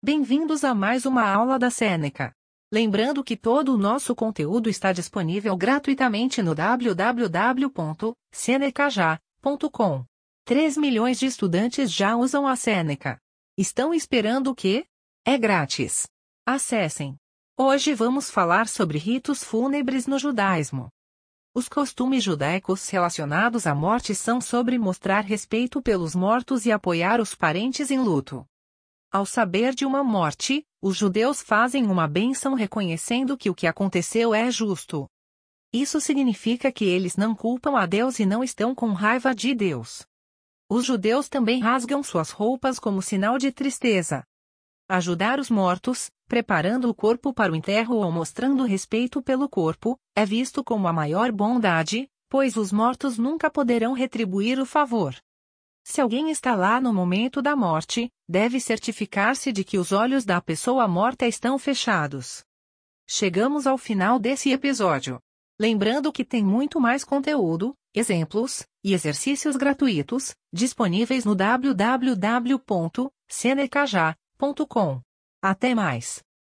Bem-vindos a mais uma aula da Seneca. Lembrando que todo o nosso conteúdo está disponível gratuitamente no www.senecaja.com. 3 milhões de estudantes já usam a Seneca. Estão esperando o quê? É grátis. Acessem. Hoje vamos falar sobre ritos fúnebres no judaísmo. Os costumes judaicos relacionados à morte são sobre mostrar respeito pelos mortos e apoiar os parentes em luto. Ao saber de uma morte, os judeus fazem uma bênção reconhecendo que o que aconteceu é justo. Isso significa que eles não culpam a Deus e não estão com raiva de Deus. Os judeus também rasgam suas roupas como sinal de tristeza. Ajudar os mortos, preparando o corpo para o enterro ou mostrando respeito pelo corpo, é visto como a maior bondade, pois os mortos nunca poderão retribuir o favor. Se alguém está lá no momento da morte, deve certificar-se de que os olhos da pessoa morta estão fechados. Chegamos ao final desse episódio. Lembrando que tem muito mais conteúdo, exemplos e exercícios gratuitos disponíveis no www.senecaja.com. Até mais!